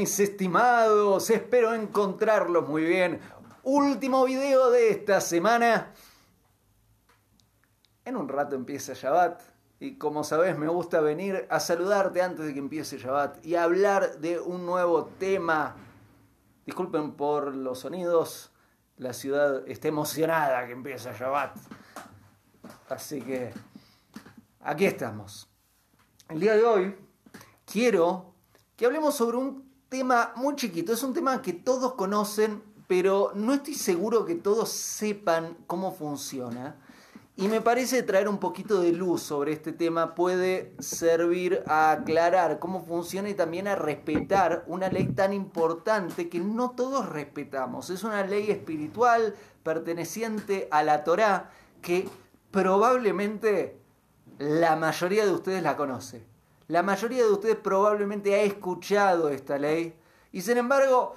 Mis estimados, espero encontrarlos muy bien. Último video de esta semana. En un rato empieza Shabbat y como sabes me gusta venir a saludarte antes de que empiece Shabbat y hablar de un nuevo tema. Disculpen por los sonidos, la ciudad está emocionada que empieza Shabbat. Así que aquí estamos. El día de hoy quiero que hablemos sobre un tema muy chiquito. Es un tema que todos conocen, pero no estoy seguro que todos sepan cómo funciona. Y me parece traer un poquito de luz sobre este tema puede servir a aclarar cómo funciona y también a respetar una ley tan importante que no todos respetamos. Es una ley espiritual perteneciente a la Torá que probablemente la mayoría de ustedes la conoce. La mayoría de ustedes probablemente ha escuchado esta ley y sin embargo,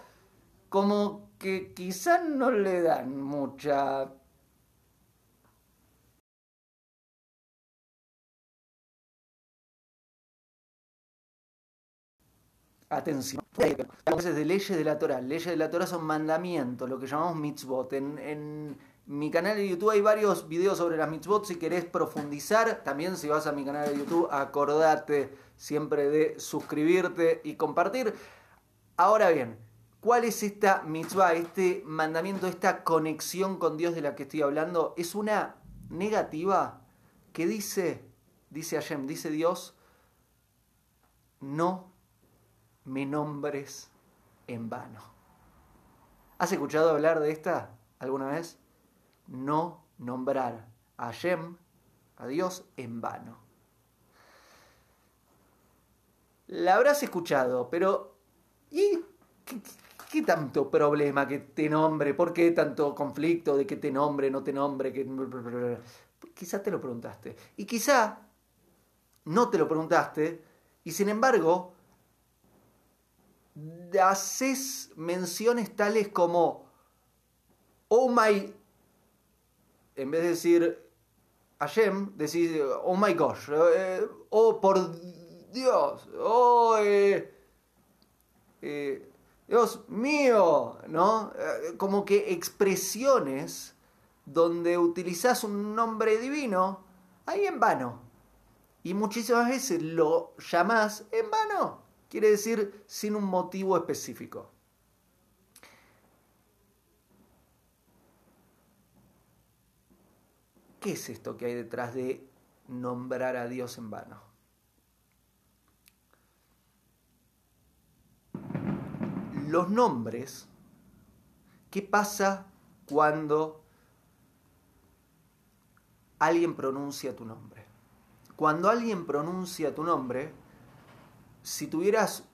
como que quizás no le dan mucha atención. Entonces, de leyes de la Torah. Leyes de la Torah son mandamientos, lo que llamamos mitzvot. En mi canal de YouTube hay varios videos sobre las mitzvot. Si querés profundizar, también si vas a mi canal de YouTube, acordate siempre de suscribirte y compartir. Ahora bien, ¿cuál es esta mitzvah, este mandamiento, esta conexión con Dios de la que estoy hablando? Es una negativa que dice, dice Hashem, dice Dios, no me nombres en vano. ¿Has escuchado hablar de esta alguna vez? No nombrar a Hashem, a Dios, en vano. La habrás escuchado, pero ¿y qué, tanto problema que te nombre? ¿Por qué tanto conflicto de que te nombre, no te nombre? Quizá te lo preguntaste. Y quizá no te lo preguntaste y sin embargo haces menciones tales como, oh my en vez de decir Hashem, decís, oh my gosh, eh, oh por Dios, oh eh, eh, Dios mío, ¿no? como que expresiones donde utilizás un nombre divino, ahí en vano. Y muchísimas veces lo llamás en vano, quiere decir sin un motivo específico. ¿Qué es esto que hay detrás de nombrar a Dios en vano? Los nombres, ¿qué pasa cuando alguien pronuncia tu nombre? Cuando alguien pronuncia tu nombre, si tuvieras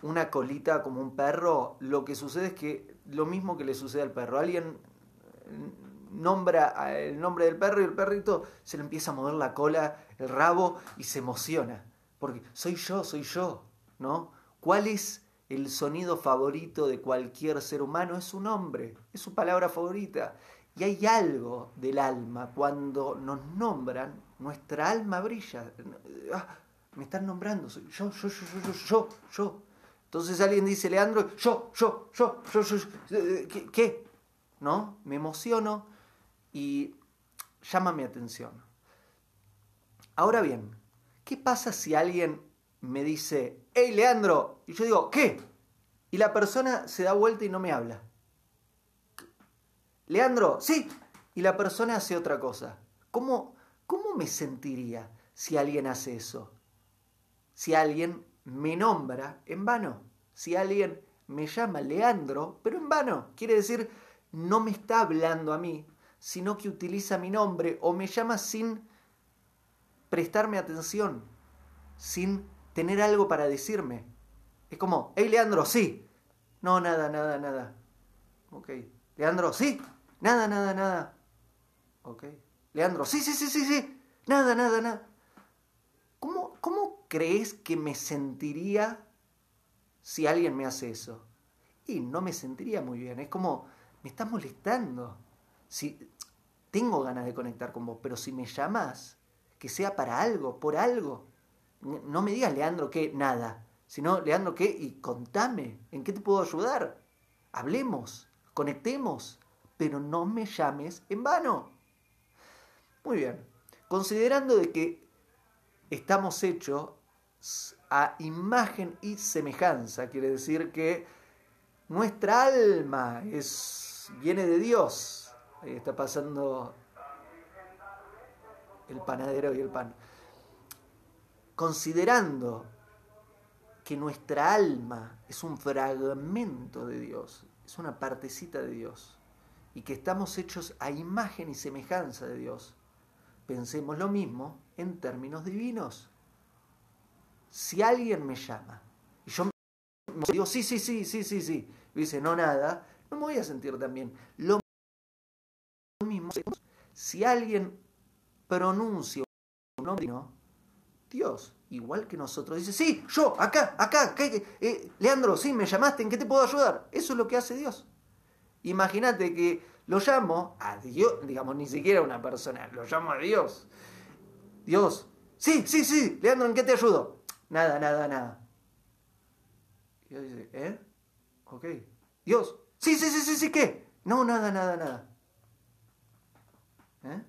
una colita como un perro, lo que sucede es que lo mismo que le sucede al perro, alguien nombra el nombre del perro y el perrito se le empieza a mover la cola, el rabo y se emociona. Porque soy yo, soy yo, ¿no? ¿Cuál es el sonido favorito de cualquier ser humano? Es su nombre, es su palabra favorita. Y hay algo del alma, cuando nos nombran, nuestra alma brilla. Ah, me están nombrando, soy yo, yo, yo, yo, yo, yo, yo. Entonces alguien dice, Leandro, yo, yo, yo, yo, yo, ¿qué? ¿Qué? ¿No? Me emociono y llama mi atención. Ahora bien, ¿qué pasa si alguien me dice, hey Leandro? Y yo digo, ¿qué? Y la persona se da vuelta y no me habla. Leandro, sí. Y la persona hace otra cosa. ¿Cómo, cómo me sentiría si alguien hace eso? Si alguien me nombra en vano. Si alguien me llama Leandro, pero en vano. Quiere decir, no me está hablando a mí, sino que utiliza mi nombre o me llama sin prestarme atención, sin tener algo para decirme. Es como, hey Leandro, sí. No, nada, nada, nada. Ok. Leandro, sí. Nada, nada, nada. Ok. Leandro, sí, sí, sí, sí, sí. Nada, nada, nada. ¿Cómo, cómo crees que me sentiría si alguien me hace eso? Y no me sentiría muy bien. Es como, me estás molestando si tengo ganas de conectar con vos, pero si me llamas, que sea para algo, por algo. No me digas, Leandro, que nada. sino, Leandro, ¿qué? Y contame, ¿en qué te puedo ayudar? Hablemos, conectemos, pero no me llames en vano. Muy bien, considerando de que estamos hechos a imagen y semejanza, quiere decir que nuestra alma es, viene de Dios. Ahí está pasando el panadero y el pan. Considerando que nuestra alma es un fragmento de Dios, es una partecita de Dios, y que estamos hechos a imagen y semejanza de Dios, pensemos lo mismo en términos divinos. Si alguien me llama y yo digo, sí, sí, sí, sí, sí, sí, y dice, no nada, no me voy a sentir tan bien. Lo si alguien pronuncia un nombre, Dios, igual que nosotros, dice, sí, yo, acá, acá, eh, Leandro, sí, me llamaste, ¿en qué te puedo ayudar? Eso es lo que hace Dios. Imagínate que lo llamo a Dios, digamos, ni siquiera a una persona, lo llamo a Dios. Dios, sí, sí, sí, Leandro, ¿en qué te ayudo? Nada, nada, nada. Dios dice, ¿eh? Ok. Dios, sí, sí, sí, sí, sí, ¿qué? No, nada, nada, nada. ¿Eh?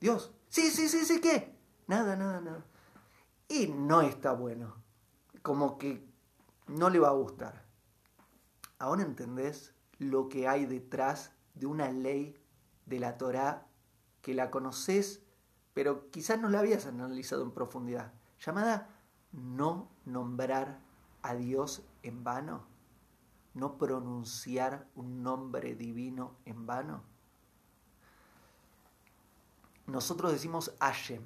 Dios, sí, sí, sí, sí, ¿qué? Nada, nada, nada. Y no está bueno. Como que no le va a gustar. ¿Ahora entendés lo que hay detrás de una ley de la Torá que la conoces, pero quizás no la habías analizado en profundidad, llamada no nombrar a Dios en vano, no pronunciar un nombre divino en vano. Nosotros decimos Hashem.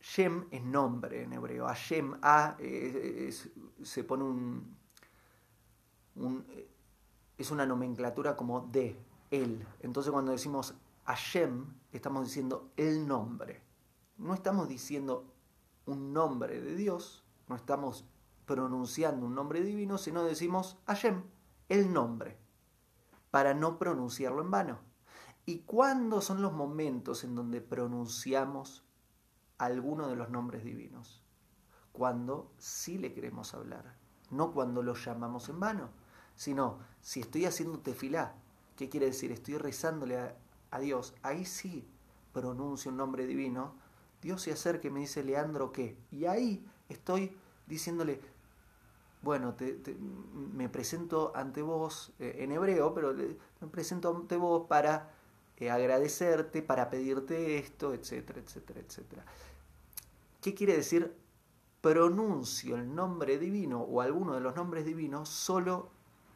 Shem es nombre en hebreo. Hashem, A, eh, se pone un, un es una nomenclatura como de, él. Entonces cuando decimos Hashem, estamos diciendo el nombre. No estamos diciendo un nombre de Dios, no estamos pronunciando un nombre divino, sino decimos Hashem, el nombre, para no pronunciarlo en vano. ¿Y cuándo son los momentos en donde pronunciamos alguno de los nombres divinos? Cuando sí le queremos hablar, no cuando lo llamamos en vano sino si estoy haciendo tefilá, ¿qué quiere decir? Estoy rezándole a, Dios, ahí sí pronuncio un nombre divino, Dios se acerca y me dice, Leandro, ¿qué? Y ahí estoy diciéndole, bueno, me presento ante vos eh, en hebreo, pero me presento ante vos para eh, agradecerte, para pedirte esto, etcétera, etcétera, etcétera. ¿Qué quiere decir? Pronuncio el nombre divino o alguno de los nombres divinos solo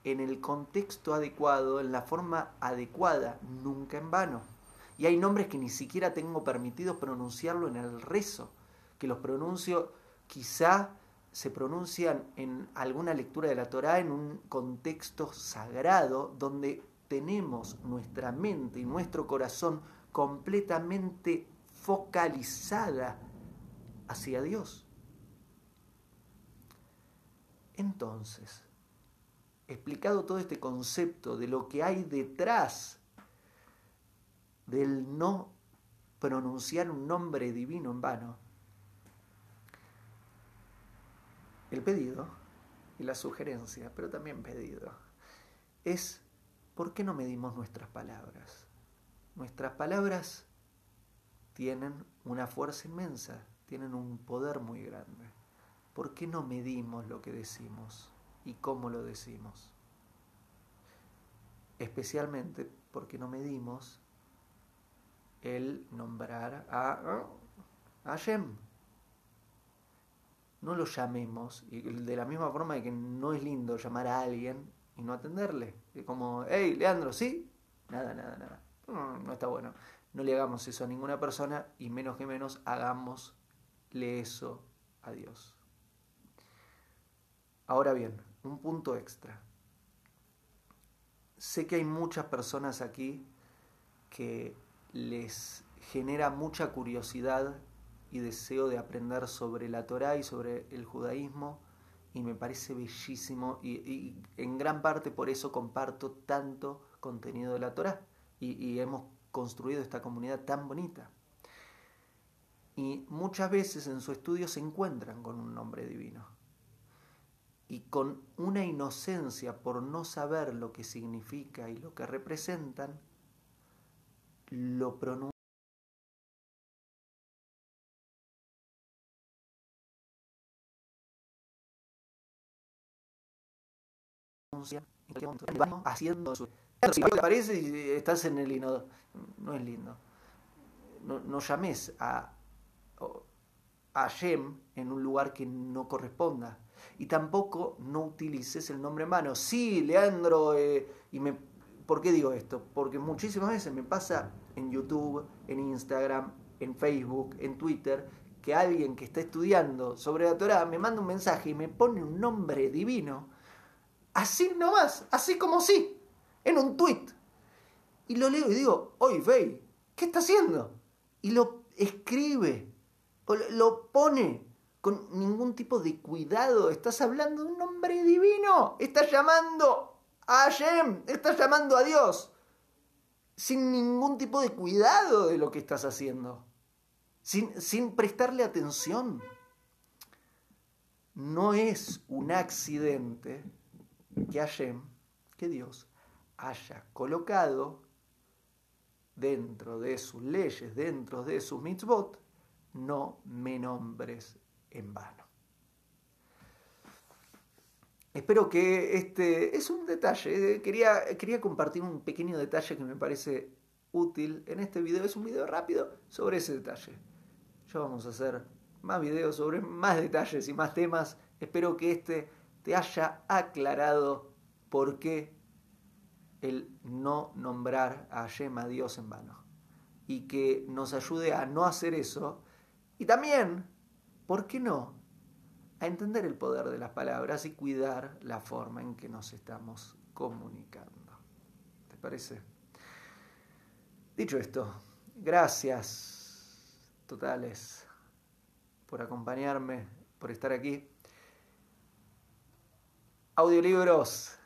en el contexto adecuado, en la forma adecuada, nunca en vano. Y hay nombres que ni siquiera tengo permitido pronunciarlo en el rezo, que los pronuncio quizá se pronuncian en alguna lectura de la Torá en un contexto sagrado donde tenemos nuestra mente y nuestro corazón completamente focalizada hacia Dios. Entonces, explicado todo este concepto de lo que hay detrás del no pronunciar un nombre divino en vano, el pedido y la sugerencia, pero también pedido, es ¿por qué no medimos nuestras palabras? Nuestras palabras tienen una fuerza inmensa, tienen un poder muy grande. ¿Por qué no medimos lo que decimos? y cómo lo decimos. Especialmente porque no medimos el nombrar a, a Hashem. No lo llamemos, y de la misma forma que no es lindo llamar a alguien y no atenderle. Como, hey, Leandro, ¿sí? Nada, nada, nada. No, está bueno. No le hagamos eso a ninguna persona y menos que menos hagámosle eso a Dios. Ahora bien, un punto extra. Sé que hay muchas personas aquí que les genera mucha curiosidad y deseo de aprender sobre la Torá y sobre el judaísmo y me parece bellísimo y, en gran parte por eso comparto tanto contenido de la Torá y, y hemos construido esta comunidad tan bonita. Y muchas veces en su estudio se encuentran con un nombre divino. Y con una inocencia por no saber lo que significa y lo que representan, lo pronuncian haciendo su... Si te aparece y estás en el inodoro, no es lindo. No, no llames a, a Yem en un lugar que no corresponda. Y tampoco no utilices el nombre en mano. Sí, Leandro, eh, y me, ¿por qué digo esto? Porque muchísimas veces me pasa en YouTube, en Instagram, en Facebook, en Twitter, que alguien que está estudiando sobre la Torah me manda un mensaje y me pone un nombre divino así nomás, así como sí, en un tweet. Y lo leo y digo, oye, Fey, ¿qué está haciendo? Y lo escribe, lo pone con ningún tipo de cuidado. Estás hablando de un hombre divino. Estás llamando a Hashem, estás llamando a Dios. Sin ningún tipo de cuidado de lo que estás haciendo. Sin, sin prestarle atención. No es un accidente que Hashem, que Dios, haya colocado dentro de sus leyes, dentro de sus mitzvot, no me nombres en vano. Espero que este es un detalle, eh, quería, quería compartir un pequeño detalle que me parece útil en este video, es un video rápido sobre ese detalle. Ya vamos a hacer más videos sobre más detalles y más temas, espero que este te haya aclarado por qué el no nombrar a Hashem, a Dios en vano. Y que nos ayude a no hacer eso. Y también, ¿por qué no? A entender el poder de las palabras y cuidar la forma en que nos estamos comunicando. ¿Te parece? Dicho esto, gracias totales por acompañarme, por estar aquí. Audiolibros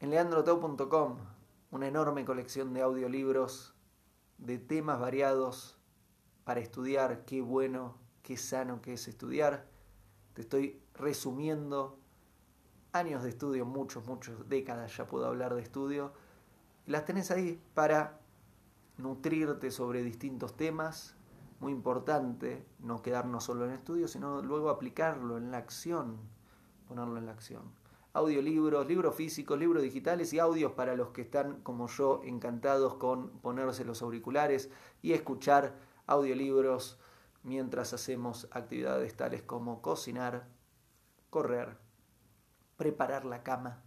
en leandroteu.com, una enorme colección de audiolibros de temas variados para estudiar. Qué bueno, qué sano que es estudiar. Te estoy resumiendo años de estudio, muchos, muchos, décadas ya puedo hablar de estudio. las tenés ahí para nutrirte sobre distintos temas. Muy importante no quedarnos solo en estudio, sino luego aplicarlo en la acción, ponerlo en la acción audiolibros, libros físicos, libros digitales y audios para los que están como yo encantados con ponerse los auriculares y escuchar audiolibros mientras hacemos actividades tales como cocinar, correr, preparar la cama,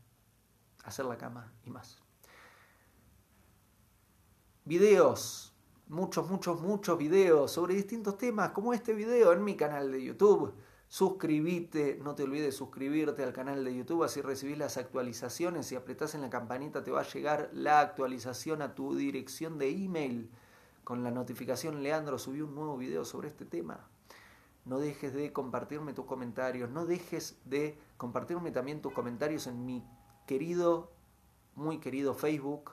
hacer la cama y más. Videos, muchos, muchos, muchos videos sobre distintos temas como este video en mi canal de YouTube Suscribite, no te olvides suscribirte al canal de YouTube, así recibís las actualizaciones. Si apretás en la campanita te va a llegar la actualización a tu dirección de email con la notificación Leandro subió un nuevo video sobre este tema. No dejes de compartirme tus comentarios, no dejes de compartirme también tus comentarios en mi querido, muy querido Facebook,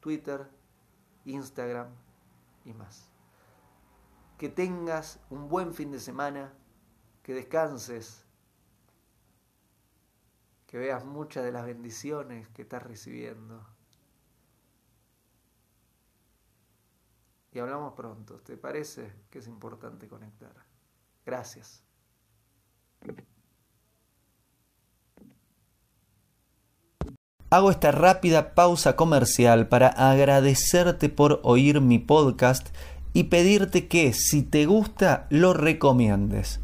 Twitter, Instagram y más. Que tengas un buen fin de semana que descanses, que veas muchas de las bendiciones que estás recibiendo. Y hablamos pronto, ¿te parece que es importante conectar? Gracias. Hago esta rápida pausa comercial para agradecerte por oír mi podcast y pedirte que si te gusta lo recomiendes.